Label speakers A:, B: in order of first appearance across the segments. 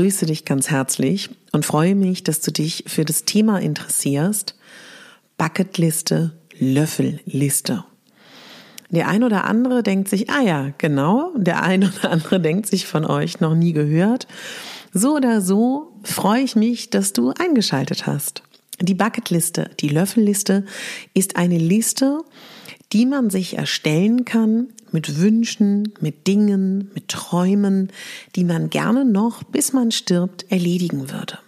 A: Ich grüße dich ganz herzlich und freue mich, dass du dich für das Thema interessierst. Bucketliste, Löffelliste. Der ein oder andere denkt sich, ah ja, genau, der ein oder andere denkt sich von euch noch nie gehört. So oder so freue ich mich, dass du eingeschaltet hast. Die Bucketliste, die Löffelliste ist eine Liste, die man sich erstellen kann mit Wünschen, mit Dingen, mit Träumen, die man gerne noch, bis man stirbt, erledigen würde.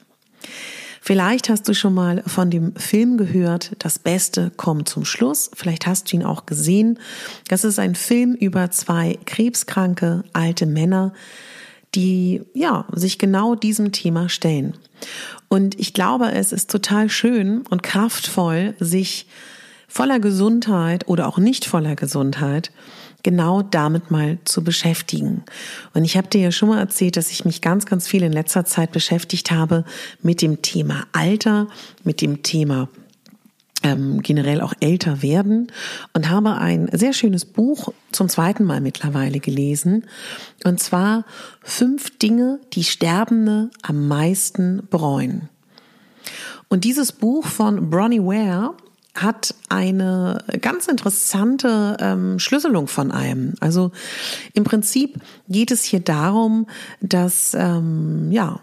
A: Vielleicht hast du schon mal von dem Film gehört, Das Beste kommt zum Schluss. Vielleicht hast du ihn auch gesehen. Das ist ein Film über zwei krebskranke alte Männer, die ja sich genau diesem Thema stellen. Und ich glaube, es ist total schön und kraftvoll, sich voller Gesundheit oder auch nicht voller Gesundheit genau damit mal zu beschäftigen. Und ich habe dir ja schon mal erzählt, dass ich mich ganz, ganz viel in letzter Zeit beschäftigt habe mit dem Thema Alter, mit dem Thema ähm, generell auch älter werden und habe ein sehr schönes Buch zum zweiten Mal mittlerweile gelesen. Und zwar fünf Dinge, die Sterbende am meisten bereuen. Und dieses Buch von Bronnie Ware hat eine ganz interessante ähm, Schlüsselung von einem. Also im Prinzip geht es hier darum, dass ähm, ja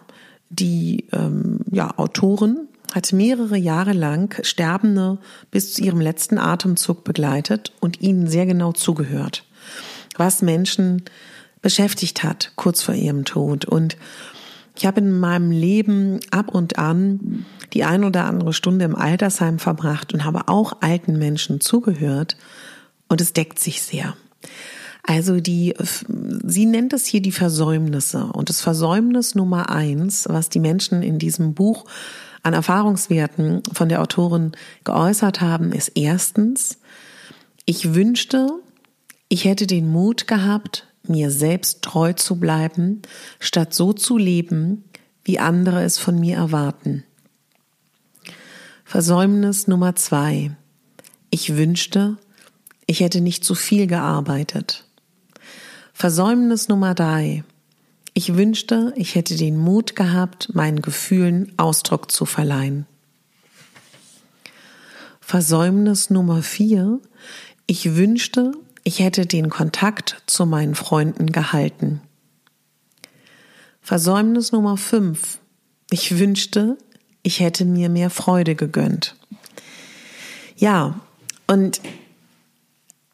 A: die ähm, ja, Autorin hat mehrere Jahre lang Sterbende bis zu ihrem letzten Atemzug begleitet und ihnen sehr genau zugehört, was Menschen beschäftigt hat kurz vor ihrem Tod. Und ich habe in meinem Leben ab und an die ein oder andere Stunde im Altersheim verbracht und habe auch alten Menschen zugehört und es deckt sich sehr. Also die, sie nennt es hier die Versäumnisse und das Versäumnis Nummer eins, was die Menschen in diesem Buch an Erfahrungswerten von der Autorin geäußert haben, ist erstens, ich wünschte, ich hätte den Mut gehabt, mir selbst treu zu bleiben, statt so zu leben, wie andere es von mir erwarten. Versäumnis Nummer zwei. Ich wünschte, ich hätte nicht zu viel gearbeitet. Versäumnis Nummer drei. Ich wünschte, ich hätte den Mut gehabt, meinen Gefühlen Ausdruck zu verleihen. Versäumnis Nummer vier. Ich wünschte, ich hätte den Kontakt zu meinen Freunden gehalten. Versäumnis Nummer fünf. Ich wünschte, ich hätte mir mehr Freude gegönnt. Ja, und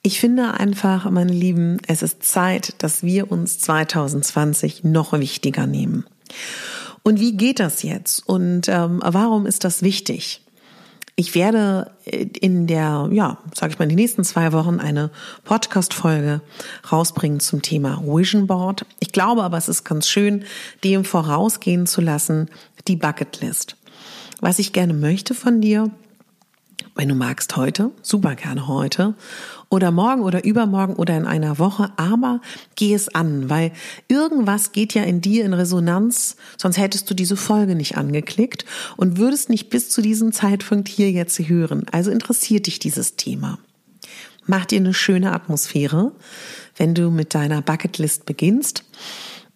A: ich finde einfach, meine Lieben, es ist Zeit, dass wir uns 2020 noch wichtiger nehmen. Und wie geht das jetzt? Und ähm, warum ist das wichtig? Ich werde in der, ja, sage ich mal, in den nächsten zwei Wochen eine Podcast-Folge rausbringen zum Thema Vision Board. Ich glaube aber, es ist ganz schön, dem vorausgehen zu lassen, die Bucketlist was ich gerne möchte von dir, wenn du magst heute, super gerne heute oder morgen oder übermorgen oder in einer Woche, aber geh es an, weil irgendwas geht ja in dir in Resonanz, sonst hättest du diese Folge nicht angeklickt und würdest nicht bis zu diesem Zeitpunkt hier jetzt hören. Also interessiert dich dieses Thema. Mach dir eine schöne Atmosphäre, wenn du mit deiner Bucketlist beginnst.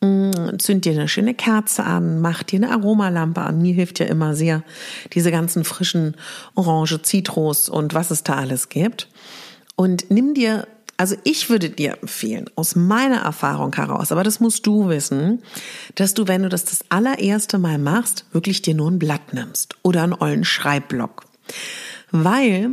A: Mm, zünd dir eine schöne Kerze an, mach dir eine Aromalampe an. Mir hilft ja immer sehr diese ganzen frischen Orange, Zitrus und was es da alles gibt. Und nimm dir also ich würde dir empfehlen, aus meiner Erfahrung heraus, aber das musst du wissen, dass du, wenn du das das allererste Mal machst, wirklich dir nur ein Blatt nimmst oder einen ollen Schreibblock. Weil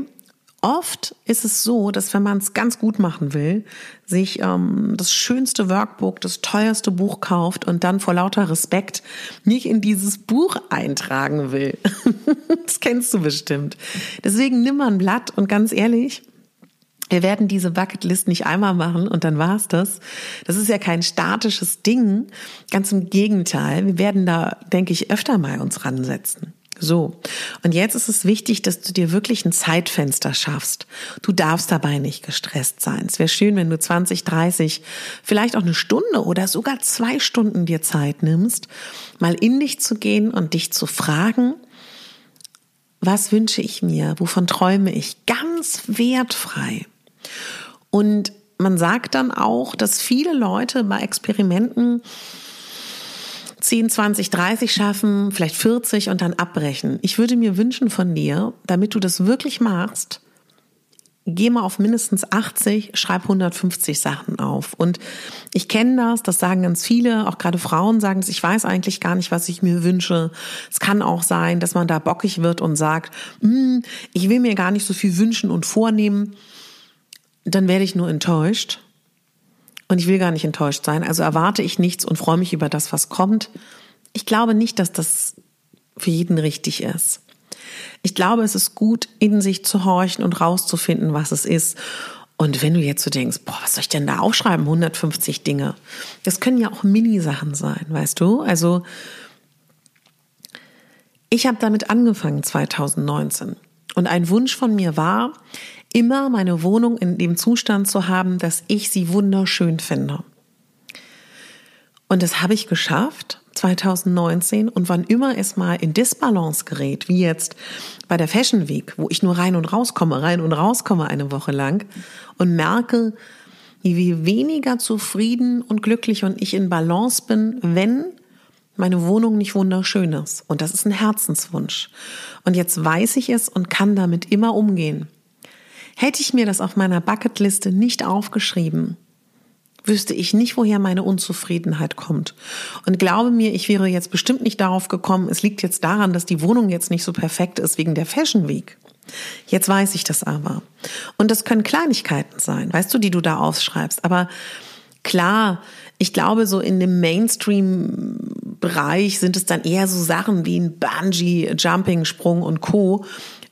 A: oft ist es so, dass wenn man es ganz gut machen will, sich ähm, das schönste Workbook, das teuerste Buch kauft und dann vor lauter Respekt nicht in dieses Buch eintragen will. das kennst du bestimmt. Deswegen nimm mal ein Blatt und ganz ehrlich, wir werden diese Bucketlist nicht einmal machen und dann war's das. Das ist ja kein statisches Ding. Ganz im Gegenteil. Wir werden da, denke ich, öfter mal uns ransetzen. So. Und jetzt ist es wichtig, dass du dir wirklich ein Zeitfenster schaffst. Du darfst dabei nicht gestresst sein. Es wäre schön, wenn du 20, 30, vielleicht auch eine Stunde oder sogar zwei Stunden dir Zeit nimmst, mal in dich zu gehen und dich zu fragen, was wünsche ich mir? Wovon träume ich? Ganz wertfrei. Und man sagt dann auch, dass viele Leute bei Experimenten 10, 20, 30 schaffen, vielleicht 40 und dann abbrechen. Ich würde mir wünschen von dir, damit du das wirklich machst, geh mal auf mindestens 80, schreib 150 Sachen auf. Und ich kenne das, das sagen ganz viele, auch gerade Frauen sagen es, ich weiß eigentlich gar nicht, was ich mir wünsche. Es kann auch sein, dass man da bockig wird und sagt, hm, ich will mir gar nicht so viel wünschen und vornehmen dann werde ich nur enttäuscht. Und ich will gar nicht enttäuscht sein. Also erwarte ich nichts und freue mich über das, was kommt. Ich glaube nicht, dass das für jeden richtig ist. Ich glaube, es ist gut, in sich zu horchen und rauszufinden, was es ist. Und wenn du jetzt so denkst, boah, was soll ich denn da aufschreiben? 150 Dinge. Das können ja auch Mini-Sachen sein, weißt du? Also, ich habe damit angefangen 2019. Und ein Wunsch von mir war, immer meine Wohnung in dem Zustand zu haben, dass ich sie wunderschön finde. Und das habe ich geschafft 2019 und wann immer es mal in Disbalance gerät, wie jetzt bei der Fashion Week, wo ich nur rein und rauskomme, rein und rauskomme eine Woche lang und merke, wie weniger zufrieden und glücklich und ich in Balance bin, wenn meine Wohnung nicht wunderschön ist. Und das ist ein Herzenswunsch. Und jetzt weiß ich es und kann damit immer umgehen. Hätte ich mir das auf meiner Bucketliste nicht aufgeschrieben, wüsste ich nicht, woher meine Unzufriedenheit kommt. Und glaube mir, ich wäre jetzt bestimmt nicht darauf gekommen, es liegt jetzt daran, dass die Wohnung jetzt nicht so perfekt ist wegen der Fashion Week. Jetzt weiß ich das aber. Und das können Kleinigkeiten sein, weißt du, die du da aufschreibst. Aber klar, ich glaube, so in dem Mainstream-Bereich sind es dann eher so Sachen wie ein Bungee, Jumping, Sprung und Co.,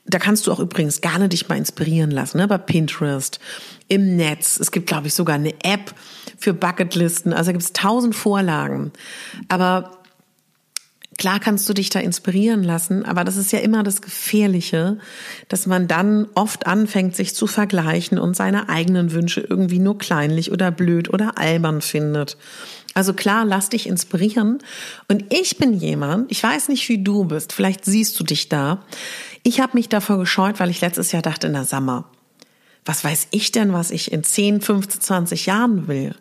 A: da kannst du auch übrigens gerne dich mal inspirieren lassen, ne? bei Pinterest, im Netz. Es gibt, glaube ich, sogar eine App für Bucketlisten. Also da gibt es tausend Vorlagen. Aber klar kannst du dich da inspirieren lassen, aber das ist ja immer das Gefährliche, dass man dann oft anfängt, sich zu vergleichen und seine eigenen Wünsche irgendwie nur kleinlich oder blöd oder albern findet. Also klar, lass dich inspirieren. Und ich bin jemand, ich weiß nicht, wie du bist, vielleicht siehst du dich da. Ich habe mich davor gescheut, weil ich letztes Jahr dachte, na Sommer, was weiß ich denn, was ich in 10, 15, 20 Jahren will?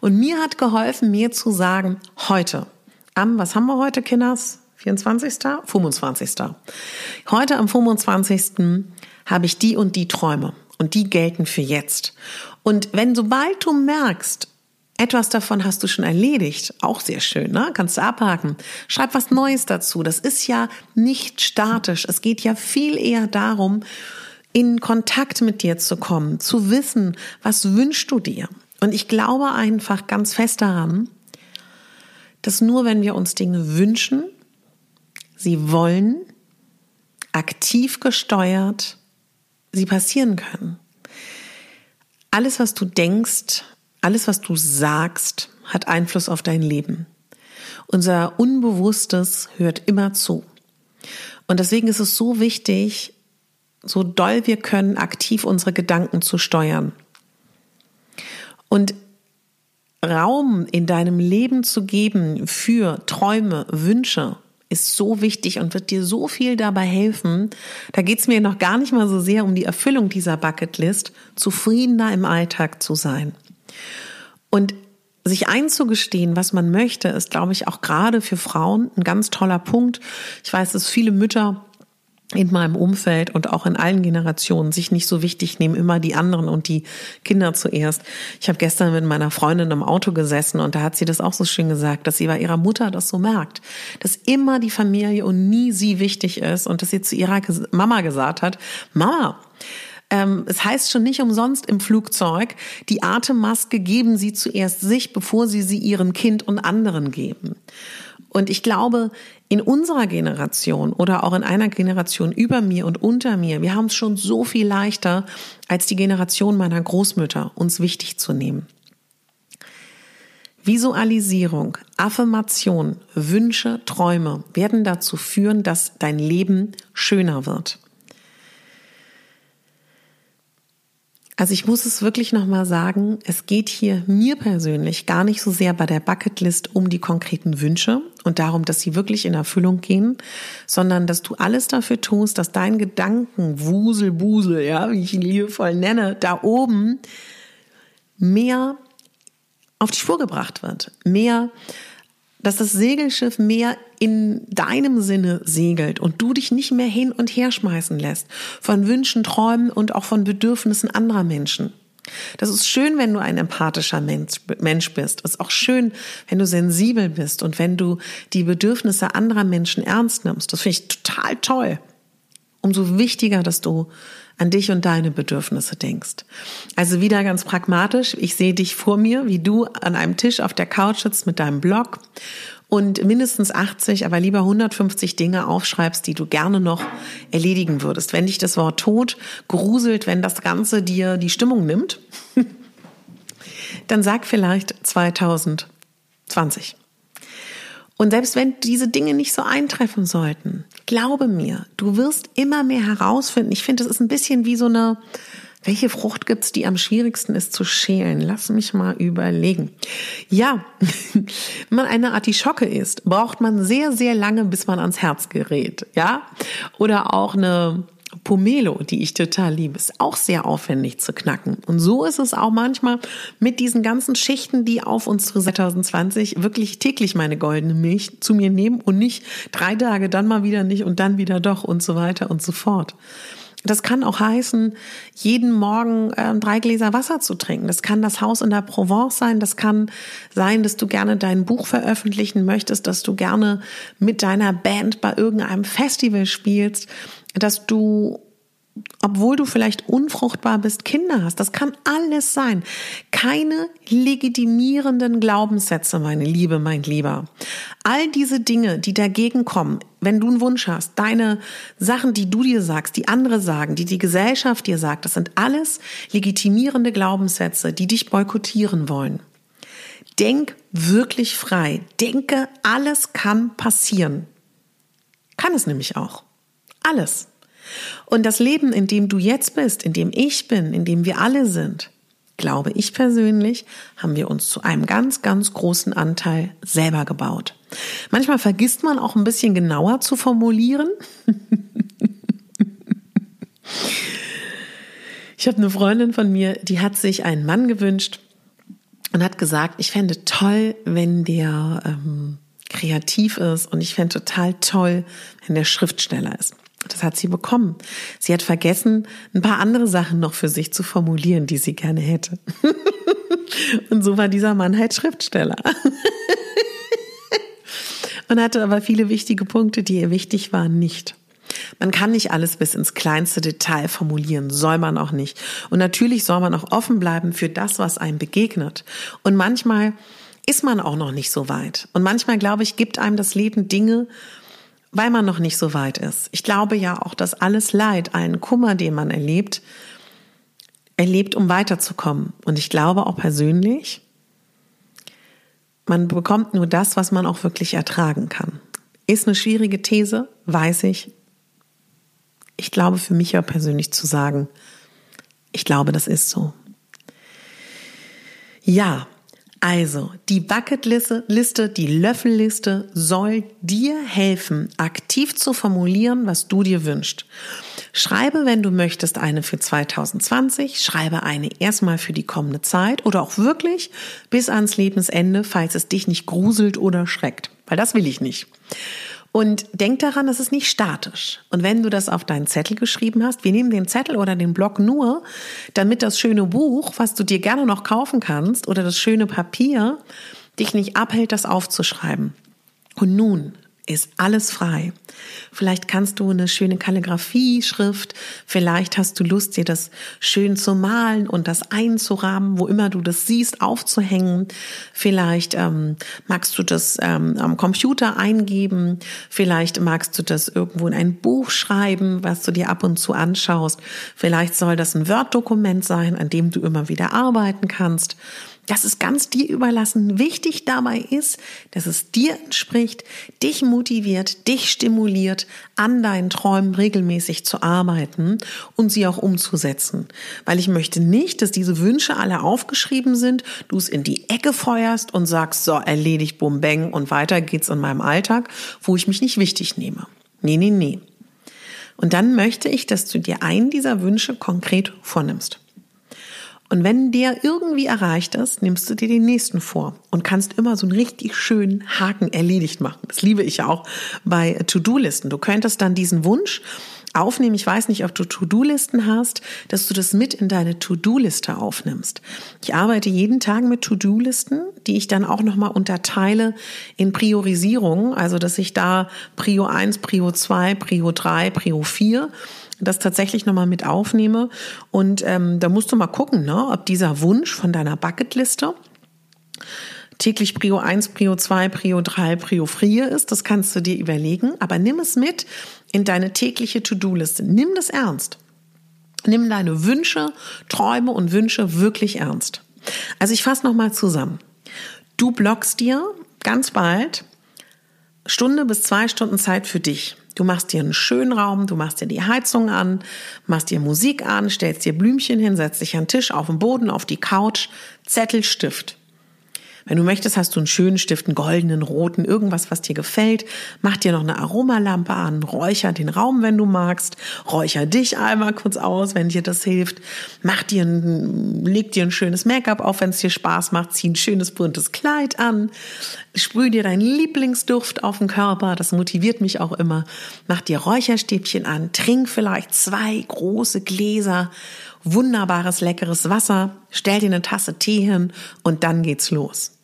A: Und mir hat geholfen, mir zu sagen, heute, am, was haben wir heute, Kinders? 24. 25. Heute am 25. habe ich die und die Träume und die gelten für jetzt. Und wenn sobald du merkst, etwas davon hast du schon erledigt. Auch sehr schön, ne? Kannst du abhaken. Schreib was Neues dazu. Das ist ja nicht statisch. Es geht ja viel eher darum, in Kontakt mit dir zu kommen, zu wissen, was wünschst du dir. Und ich glaube einfach ganz fest daran, dass nur wenn wir uns Dinge wünschen, sie wollen, aktiv gesteuert, sie passieren können. Alles, was du denkst, alles, was du sagst, hat Einfluss auf dein Leben. Unser Unbewusstes hört immer zu. Und deswegen ist es so wichtig, so doll wir können, aktiv unsere Gedanken zu steuern. Und Raum in deinem Leben zu geben für Träume, Wünsche, ist so wichtig und wird dir so viel dabei helfen. Da geht's mir noch gar nicht mal so sehr um die Erfüllung dieser Bucketlist, zufriedener im Alltag zu sein. Und sich einzugestehen, was man möchte, ist, glaube ich, auch gerade für Frauen ein ganz toller Punkt. Ich weiß, dass viele Mütter in meinem Umfeld und auch in allen Generationen sich nicht so wichtig nehmen, immer die anderen und die Kinder zuerst. Ich habe gestern mit meiner Freundin im Auto gesessen und da hat sie das auch so schön gesagt, dass sie bei ihrer Mutter das so merkt, dass immer die Familie und nie sie wichtig ist und dass sie zu ihrer Mama gesagt hat, Mama, ähm, es heißt schon nicht umsonst im Flugzeug, die Atemmaske geben Sie zuerst sich, bevor Sie sie Ihrem Kind und anderen geben. Und ich glaube, in unserer Generation oder auch in einer Generation über mir und unter mir, wir haben es schon so viel leichter als die Generation meiner Großmütter, uns wichtig zu nehmen. Visualisierung, Affirmation, Wünsche, Träume werden dazu führen, dass dein Leben schöner wird. Also ich muss es wirklich nochmal sagen, es geht hier mir persönlich gar nicht so sehr bei der Bucketlist um die konkreten Wünsche und darum, dass sie wirklich in Erfüllung gehen, sondern dass du alles dafür tust, dass dein Gedanken, Wusel, Busel, ja, wie ich ihn liebevoll nenne, da oben mehr auf die Spur gebracht wird, mehr dass das Segelschiff mehr in deinem Sinne segelt und du dich nicht mehr hin und her schmeißen lässt von Wünschen, Träumen und auch von Bedürfnissen anderer Menschen. Das ist schön, wenn du ein empathischer Mensch bist. Es ist auch schön, wenn du sensibel bist und wenn du die Bedürfnisse anderer Menschen ernst nimmst. Das finde ich total toll. Umso wichtiger, dass du an dich und deine Bedürfnisse denkst. Also wieder ganz pragmatisch. Ich sehe dich vor mir, wie du an einem Tisch auf der Couch sitzt mit deinem Blog und mindestens 80, aber lieber 150 Dinge aufschreibst, die du gerne noch erledigen würdest. Wenn dich das Wort Tod gruselt, wenn das Ganze dir die Stimmung nimmt, dann sag vielleicht 2020. Und selbst wenn diese Dinge nicht so eintreffen sollten, glaube mir, du wirst immer mehr herausfinden. Ich finde, es ist ein bisschen wie so eine, welche Frucht gibt's, die am schwierigsten ist zu schälen? Lass mich mal überlegen. Ja, wenn man eine Artischocke isst, braucht man sehr, sehr lange, bis man ans Herz gerät. Ja, oder auch eine Pomelo, die ich total liebe, ist auch sehr aufwendig zu knacken. Und so ist es auch manchmal mit diesen ganzen Schichten, die auf unsere 2020 wirklich täglich meine goldene Milch zu mir nehmen und nicht drei Tage, dann mal wieder nicht und dann wieder doch und so weiter und so fort. Das kann auch heißen, jeden Morgen äh, drei Gläser Wasser zu trinken. Das kann das Haus in der Provence sein. Das kann sein, dass du gerne dein Buch veröffentlichen möchtest, dass du gerne mit deiner Band bei irgendeinem Festival spielst dass du obwohl du vielleicht unfruchtbar bist, Kinder hast. Das kann alles sein. Keine legitimierenden Glaubenssätze, meine Liebe, mein Lieber. All diese Dinge, die dagegen kommen, wenn du einen Wunsch hast, deine Sachen, die du dir sagst, die andere sagen, die die Gesellschaft dir sagt, das sind alles legitimierende Glaubenssätze, die dich boykottieren wollen. Denk wirklich frei. Denke, alles kann passieren. Kann es nämlich auch. Alles. Und das Leben, in dem du jetzt bist, in dem ich bin, in dem wir alle sind, glaube ich persönlich, haben wir uns zu einem ganz, ganz großen Anteil selber gebaut. Manchmal vergisst man auch ein bisschen genauer zu formulieren. ich habe eine Freundin von mir, die hat sich einen Mann gewünscht und hat gesagt, ich fände toll, wenn der ähm, kreativ ist und ich fände total toll, wenn der Schriftsteller ist. Das hat sie bekommen. Sie hat vergessen, ein paar andere Sachen noch für sich zu formulieren, die sie gerne hätte. Und so war dieser Mann halt Schriftsteller. Und hatte aber viele wichtige Punkte, die ihr wichtig waren, nicht. Man kann nicht alles bis ins kleinste Detail formulieren, soll man auch nicht. Und natürlich soll man auch offen bleiben für das, was einem begegnet. Und manchmal ist man auch noch nicht so weit. Und manchmal, glaube ich, gibt einem das Leben Dinge, weil man noch nicht so weit ist. Ich glaube ja auch, dass alles Leid, allen Kummer, den man erlebt, erlebt, um weiterzukommen. Und ich glaube auch persönlich, man bekommt nur das, was man auch wirklich ertragen kann. Ist eine schwierige These, weiß ich. Ich glaube für mich ja persönlich zu sagen, ich glaube, das ist so. Ja, Also, die Bucketliste, die Löffelliste soll dir helfen, aktiv zu formulieren, was du dir wünschst. Schreibe, wenn du möchtest, eine für 2020, schreibe eine erstmal für die kommende Zeit oder auch wirklich bis ans Lebensende, falls es dich nicht gruselt oder schreckt, weil das will ich nicht. Und denk daran, das ist nicht statisch. Und wenn du das auf deinen Zettel geschrieben hast, wir nehmen den Zettel oder den Block nur, damit das schöne Buch, was du dir gerne noch kaufen kannst, oder das schöne Papier, dich nicht abhält, das aufzuschreiben. Und nun ist alles frei. Vielleicht kannst du eine schöne Kalligrafie-Schrift, vielleicht hast du Lust, dir das schön zu malen und das einzurahmen, wo immer du das siehst, aufzuhängen. Vielleicht ähm, magst du das ähm, am Computer eingeben, vielleicht magst du das irgendwo in ein Buch schreiben, was du dir ab und zu anschaust. Vielleicht soll das ein Word-Dokument sein, an dem du immer wieder arbeiten kannst. Das ist ganz dir überlassen. Wichtig dabei ist, dass es dir entspricht, dich motiviert, dich stimuliert, an deinen Träumen regelmäßig zu arbeiten und sie auch umzusetzen. Weil ich möchte nicht, dass diese Wünsche alle aufgeschrieben sind, du es in die Ecke feuerst und sagst, so, erledigt, bum, bang und weiter geht's in meinem Alltag, wo ich mich nicht wichtig nehme. Nee, nee, nee. Und dann möchte ich, dass du dir einen dieser Wünsche konkret vornimmst. Und wenn der irgendwie erreicht ist, nimmst du dir den nächsten vor und kannst immer so einen richtig schönen Haken erledigt machen. Das liebe ich ja auch bei To-Do-Listen. Du könntest dann diesen Wunsch aufnehmen. Ich weiß nicht, ob du To-Do-Listen hast, dass du das mit in deine To-Do-Liste aufnimmst. Ich arbeite jeden Tag mit To-Do-Listen, die ich dann auch nochmal unterteile in Priorisierung. Also, dass ich da Prio 1, Prio 2, Prio 3, Prio 4 das tatsächlich nochmal mit aufnehme. Und ähm, da musst du mal gucken, ne, ob dieser Wunsch von deiner Bucketliste täglich Prio 1, Prio 2, Prio 3, Prio 4 ist. Das kannst du dir überlegen. Aber nimm es mit in deine tägliche To-Do-Liste. Nimm das ernst. Nimm deine Wünsche, Träume und Wünsche wirklich ernst. Also ich fasse nochmal zusammen. Du blockst dir ganz bald Stunde bis zwei Stunden Zeit für dich. Du machst dir einen schönen Raum, du machst dir die Heizung an, machst dir Musik an, stellst dir Blümchen hin, setzt dich an den Tisch, auf den Boden, auf die Couch, Zettel, Stift. Wenn du möchtest, hast du einen schönen Stift, einen goldenen, roten, irgendwas, was dir gefällt. Mach dir noch eine Aromalampe an, räucher den Raum, wenn du magst. Räucher dich einmal kurz aus, wenn dir das hilft. Mach dir ein, leg dir ein schönes Make-up auf, wenn es dir Spaß macht. Zieh ein schönes buntes Kleid an. Sprüh dir deinen Lieblingsduft auf den Körper. Das motiviert mich auch immer. Mach dir Räucherstäbchen an. Trink vielleicht zwei große Gläser wunderbares, leckeres Wasser, stell dir eine Tasse Tee hin und dann geht's los.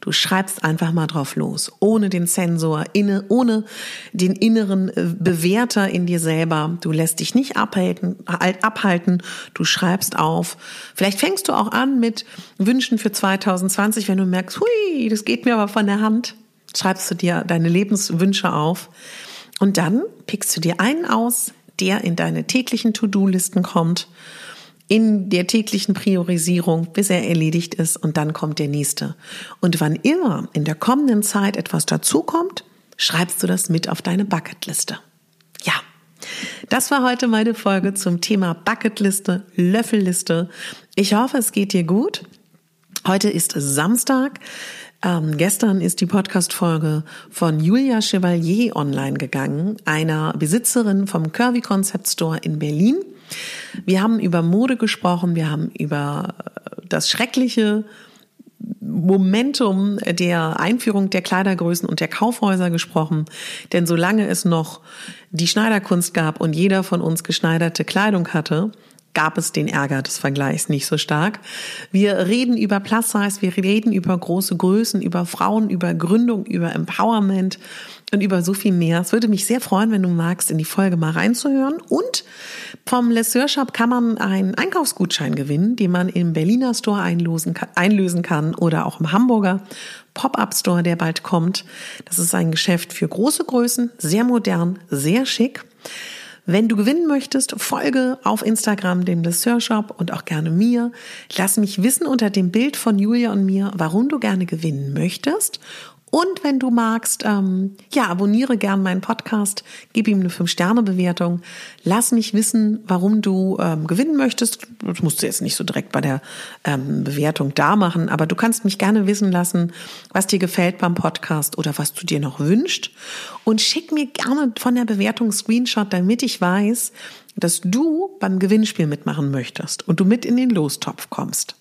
A: Du schreibst einfach mal drauf los, ohne den Sensor, inne, ohne den inneren äh, Bewerter in dir selber. Du lässt dich nicht abhalten, abhalten. Du schreibst auf. Vielleicht fängst du auch an mit Wünschen für 2020, wenn du merkst, hui, das geht mir aber von der Hand. Schreibst du dir deine Lebenswünsche auf. Und dann pickst du dir einen aus, der in deine täglichen To-Do-Listen kommt in der täglichen Priorisierung, bis er erledigt ist und dann kommt der nächste. Und wann immer in der kommenden Zeit etwas dazukommt, schreibst du das mit auf deine Bucketliste. Ja, das war heute meine Folge zum Thema Bucketliste, Löffelliste. Ich hoffe, es geht dir gut. Heute ist Samstag. Ähm, gestern ist die Podcast-Folge von Julia Chevalier online gegangen, einer Besitzerin vom Curvy Concept Store in Berlin. Wir haben über Mode gesprochen, wir haben über das schreckliche Momentum der Einführung der Kleidergrößen und der Kaufhäuser gesprochen. Denn solange es noch die Schneiderkunst gab und jeder von uns geschneiderte Kleidung hatte, gab es den Ärger des Vergleichs nicht so stark. Wir reden über Plus Size, wir reden über große Größen, über Frauen, über Gründung, über Empowerment und über so viel mehr. Es würde mich sehr freuen, wenn du magst, in die Folge mal reinzuhören. Und vom Lesseur Shop kann man einen Einkaufsgutschein gewinnen, den man im Berliner Store einlösen kann, einlösen kann oder auch im Hamburger Pop-up Store, der bald kommt. Das ist ein Geschäft für große Größen, sehr modern, sehr schick. Wenn du gewinnen möchtest, folge auf Instagram dem Dessert Shop und auch gerne mir. Lass mich wissen unter dem Bild von Julia und mir, warum du gerne gewinnen möchtest Und wenn du magst, ähm, ja, abonniere gern meinen Podcast, gib ihm eine 5-Sterne-Bewertung. Lass mich wissen, warum du ähm, gewinnen möchtest. Das musst du jetzt nicht so direkt bei der ähm, Bewertung da machen, aber du kannst mich gerne wissen lassen, was dir gefällt beim Podcast oder was du dir noch wünschst. Und schick mir gerne von der Bewertung Screenshot, damit ich weiß, dass du beim Gewinnspiel mitmachen möchtest und du mit in den Lostopf kommst.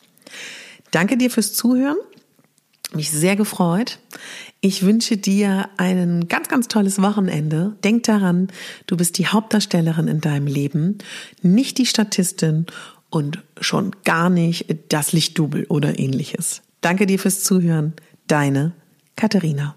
A: Danke dir fürs Zuhören mich sehr gefreut. Ich wünsche dir ein ganz, ganz tolles Wochenende. Denk daran, du bist die Hauptdarstellerin in deinem Leben, nicht die Statistin und schon gar nicht das Lichtdubel oder ähnliches. Danke dir fürs Zuhören. Deine Katharina.